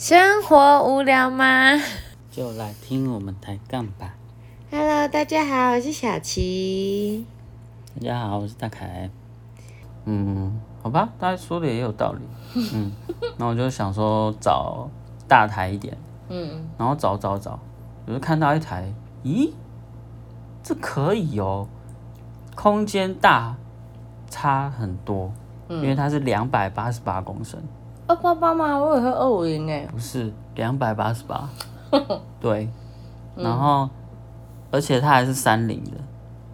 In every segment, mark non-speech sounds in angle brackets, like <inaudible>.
生活无聊吗就来听我们抬杠吧。？Hello，大家好，我是小琪。大家好，我是大凯。嗯，好吧，大家说的也有道理。<laughs> 嗯，那我就想说找大台一点，嗯然后找找找，我就看到一台，咦，这可以哦，空间大，差很多，因为它是两百八十八公升，二八八吗？我以为二五零诶。不是两百八十八，<laughs> 对，然后、而且它还是三菱的，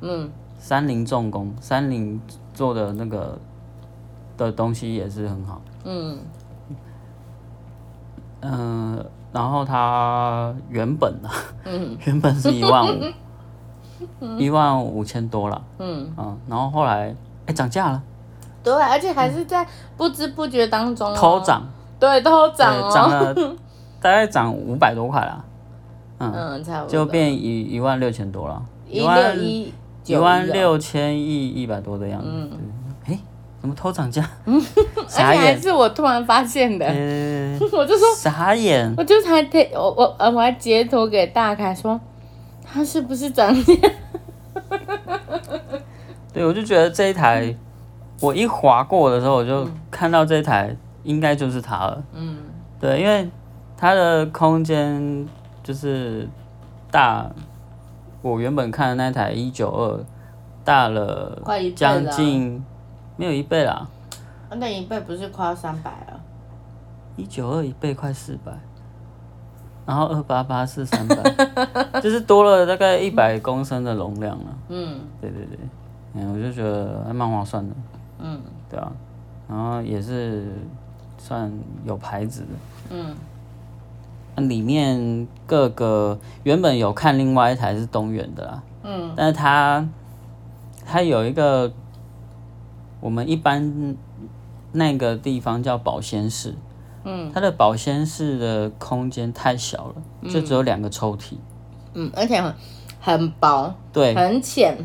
嗯。三菱重工，三菱做的那个的东西也是很好。嗯。嗯、然后它原本啊，嗯。<laughs> 原本是一万五，<laughs> 一万五千多了，嗯，嗯，然后后来哎涨价了，对，而且还是在不知不觉当中、哦、偷，涨，对，偷涨，哦，涨了 <laughs> 大概涨五百多块啦，嗯，差不多，就变一一万六千多了，一六万一一九万六千亿一百多的样子，嗯，哎，怎么偷涨价？<laughs> 而且还，是我突然发现的，呃，我就说，傻眼，我就才贴我我呃我还截图给大凯说，他是不是涨价？<laughs> 对，我就觉得这一台，我一划过的时候，我就看到这台应该就是它了。嗯对，因为它的空间就是大，我原本看的那台一九二大了快一倍将近没有一倍啦，那一倍不是快要三百了？一九二一倍快四百，然后二八八是三百，<laughs> 就是多了大概一百公升的容量了。嗯对对对，嗯，我就觉得还蛮划算的。嗯。对啊，然后也是算有牌子。的。嗯里面各个原本有看另外一台是东元的啦，嗯。但是它它有一个我们一般那个地方叫保鲜室，嗯。它的保鲜室的空间太小了，就只有两个抽屉。嗯，而且很很薄，对。很浅，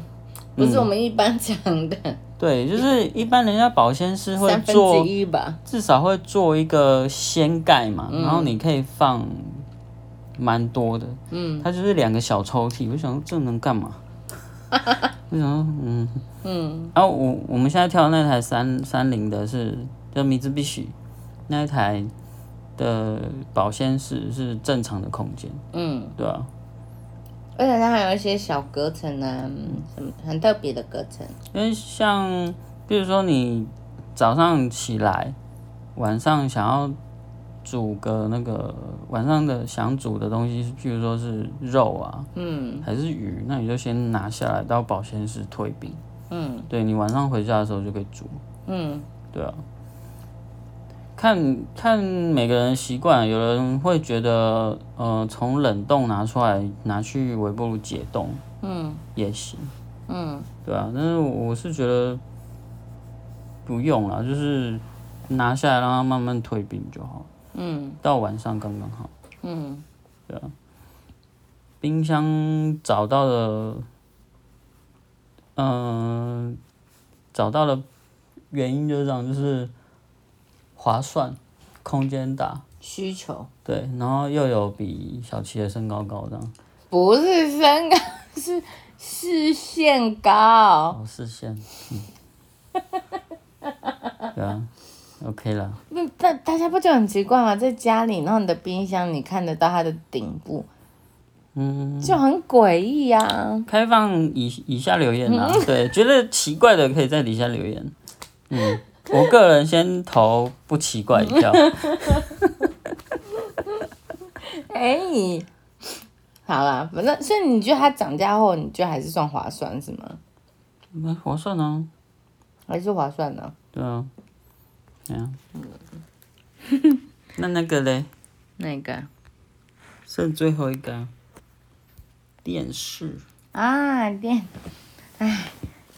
不是我们一般讲的对，就是一般人家保鲜室会三分做之一吧。至少会做一个掀盖嘛，嗯然后你可以放蛮多的。嗯它就是两个小抽屉，我想说这能干嘛？<laughs> 我想说，嗯，嗯然后我我们现在挑的那台三三零的是叫米兹必须那一台的保鲜室是正常的空间，嗯，对啊，而且它还有一些小隔层啊，嗯什么很特别的隔层。因为像比如说你早上起来，晚上想要煮个那个晚上的想煮的东西，譬如说是肉啊嗯还是鱼，那你就先拿下来到保鲜室退冰。嗯对你晚上回家的时候就可以煮，嗯对啊。看看每个人习惯，有人会觉得，呃，从冷冻拿出来拿去微波炉解冻嗯也行，嗯对啊。但是我是觉得不用了，就是拿下来让它慢慢退冰就好，嗯到晚上刚刚好。嗯对啊冰箱找到了，嗯、找到了原因就是这样，就是划算，空间大，需求。对，然后又有比小七的身高高这样，不是身高，<laughs> 是视线高。哦，视线，嗯，<laughs> 对啊，OK 了，那大大家不就很奇怪吗？在家里，然后你的冰箱你看得到它的顶部，嗯，就很诡异呀。开放以以下留言啊，对，觉得奇怪的可以在底下留言，嗯，<laughs> 我个人先投不奇怪一票，<laughs> 哎、好啦，反正所以你觉得它涨价后，你觉得还是算划算是吗？蛮划算啊。还是划算呢？对啊，对啊。<laughs> 那那个嘞，那个剩最后一个啊电视，啊，电，哎，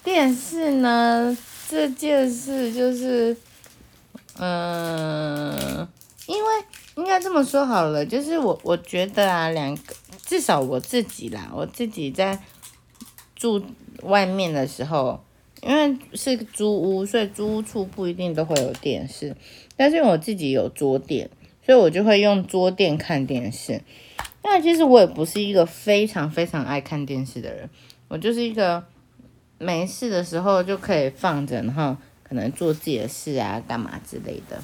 电视呢这件事就是，嗯、因为应该这么说好了，就是我我觉得啊，两个至少我自己啦，我自己在住外面的时候，因为是租屋，所以租屋处不一定都会有电视，但是我自己有桌垫，所以我就会用桌垫看电视。那其实我也不是一个非常非常爱看电视的人，我就是一个没事的时候就可以放着，然后可能做自己的事啊，干嘛之类的。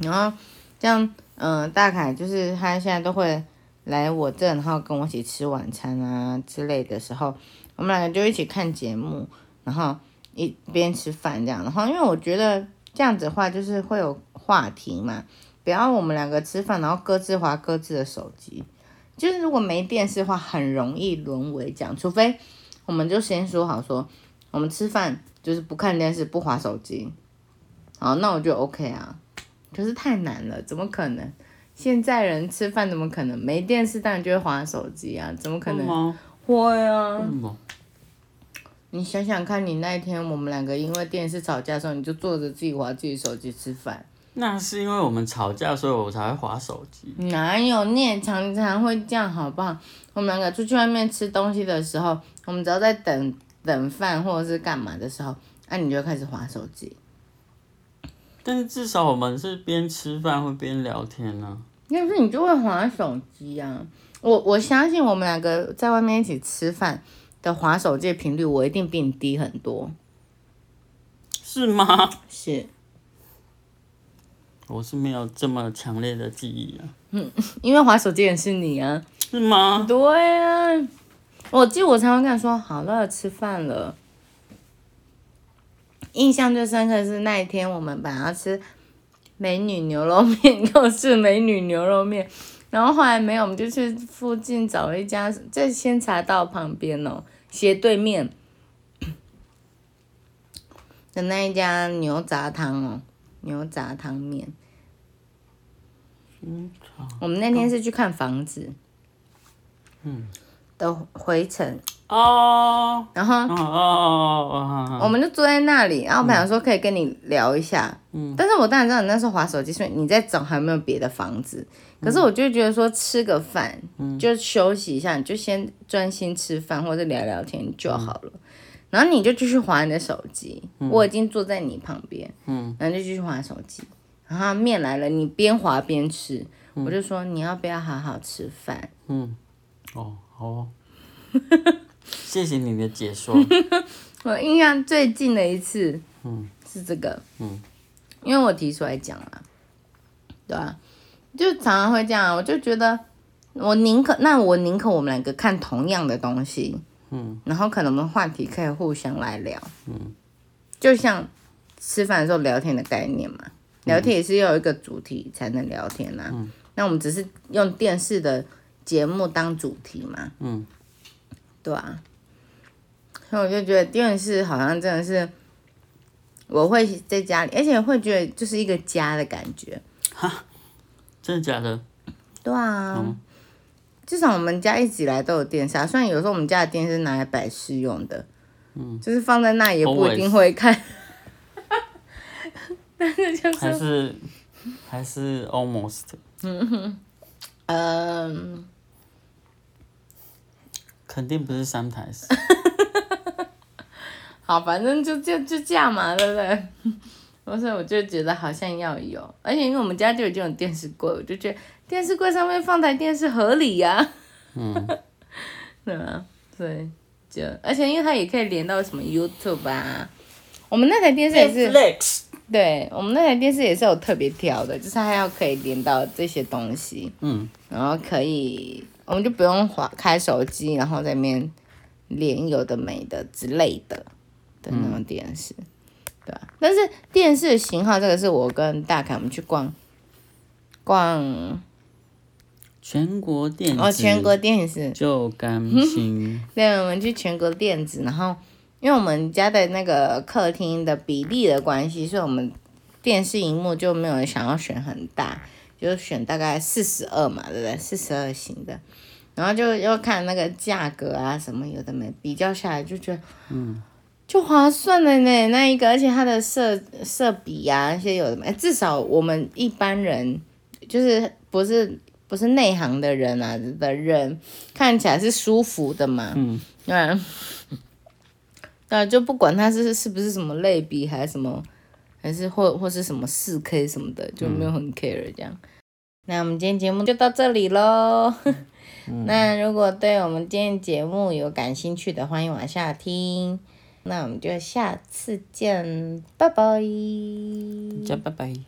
然后像嗯，大凯就是他现在都会来我这，然后跟我一起吃晚餐啊之类的时候，我们两个就一起看节目，然后一边吃饭这样。然后因为我觉得这样子的话，就是会有话题嘛，不要我们两个吃饭，然后各自划各自的手机。就是如果没电视的话，很容易沦为这样。除非我们就先说好，说我们吃饭就是不看电视，不划手机。好，那我就 OK 啊。可是太难了，怎么可能？现在人吃饭怎么可能没电视？当然就会划手机啊，怎么可能？会啊。你想想看，你那一天我们两个因为电视吵架的时候，你就坐着自己划自己手机吃饭。那是因为我们吵架，所以我才会划手机。哪有？你也常常会这样，好不好？我们两个出去外面吃东西的时候，我们只要在等等饭或者是干嘛的时候，那你就开始划手机。但是至少我们是边吃饭会边聊天呢。但是你就会划手机啊！我我相信我们两个在外面一起吃饭的划手机频率，我一定比你低很多。是吗？是。我是没有这么强烈的记忆啊。嗯，因为滑手机也是你啊。是吗？对啊，我记得我常常跟他说：“好了，吃饭了。”印象最深刻是那一天，我们本来要吃美女牛肉面，<laughs> 又是美女牛肉面，然后后来没有，我们就去附近找了一家，在仙茶道旁边哦，斜对面的那一家牛杂汤哦。牛杂汤面。嗯，我们那天是去看房子。嗯。的回程。哦。然后。哦哦哦我们就坐在那里，然后我本来说可以跟你聊一下。嗯。但是我当然知道你那时候划手机，所以你在找还有没有别的房子。可是我就觉得说吃个饭，就休息一下，你就先专心吃饭或者聊聊天就好了。然后你就继续划你的手机，我已经坐在你旁边，嗯，然后就继续划手机。然后面来了，你边划边吃，我就说你要不要好好吃饭？嗯，哦，好，谢谢你的解说。<laughs> 我印象最近的一次，嗯，是这个，嗯，因为我提出来讲了，对啊？就常常会这样，我就觉得我宁可，那我宁可我们两个看同样的东西。嗯，然后可能我们话题可以互相来聊，嗯，就像吃饭的时候聊天的概念嘛，聊天也是要有一个主题才能聊天呐。嗯，那我们只是用电视的节目当主题嘛，嗯，对啊，所以我就觉得电视好像真的是我会在家里，而且会觉得就是一个家的感觉。哈，真的假的？对啊。至少我们家一直以来都有电视，虽然有时候我们家的电视拿来摆饰用的，嗯，就是放在那也不一定会看，<laughs> 但是就是还是还是 almost，嗯哼，嗯，肯定不是三台式，<laughs> 好，反正就就就这样嘛，对不对？不是，我就觉得好像要有，而且因为我们家就有这种电视柜，我就觉得。电视柜上面放台电视合理呀，嗯，<laughs> 对啊，对，就而且因为它也可以连到什么 YouTube 啊，我们那台电视也是，对，我们那台电视也是有特别挑的，就是它要可以连到这些东西，嗯，然后可以，我们就不用划开手机，然后在面连有的没的之类的的那种电视，对吧？但是电视型号这个是我跟大凯我们去逛逛。全国电子哦，全国电子就甘心。<laughs> 对，我们去全国电子，然后因为我们家的那个客厅的比例的关系，所以我们电视荧幕就没有想要选很大，就选大概四十二嘛，对不对？四十二型的，然后就要看那个价格啊什么有的没，比较下来就觉得嗯，就划算了呢。那一个，而且它的色色比啊那些有的没，至少我们一般人就是不是。不是内行的人啊的人，看起来是舒服的嘛？嗯，对，那就不管他是是不是什么类比，还是什么，还是或或是什么四 K 什么的，就没有很 care 这样。那我们今天节目就到这里喽。<laughs> 那如果对我们今天节目有感兴趣的，欢迎往下听。那我们就下次见，拜拜。大家拜拜。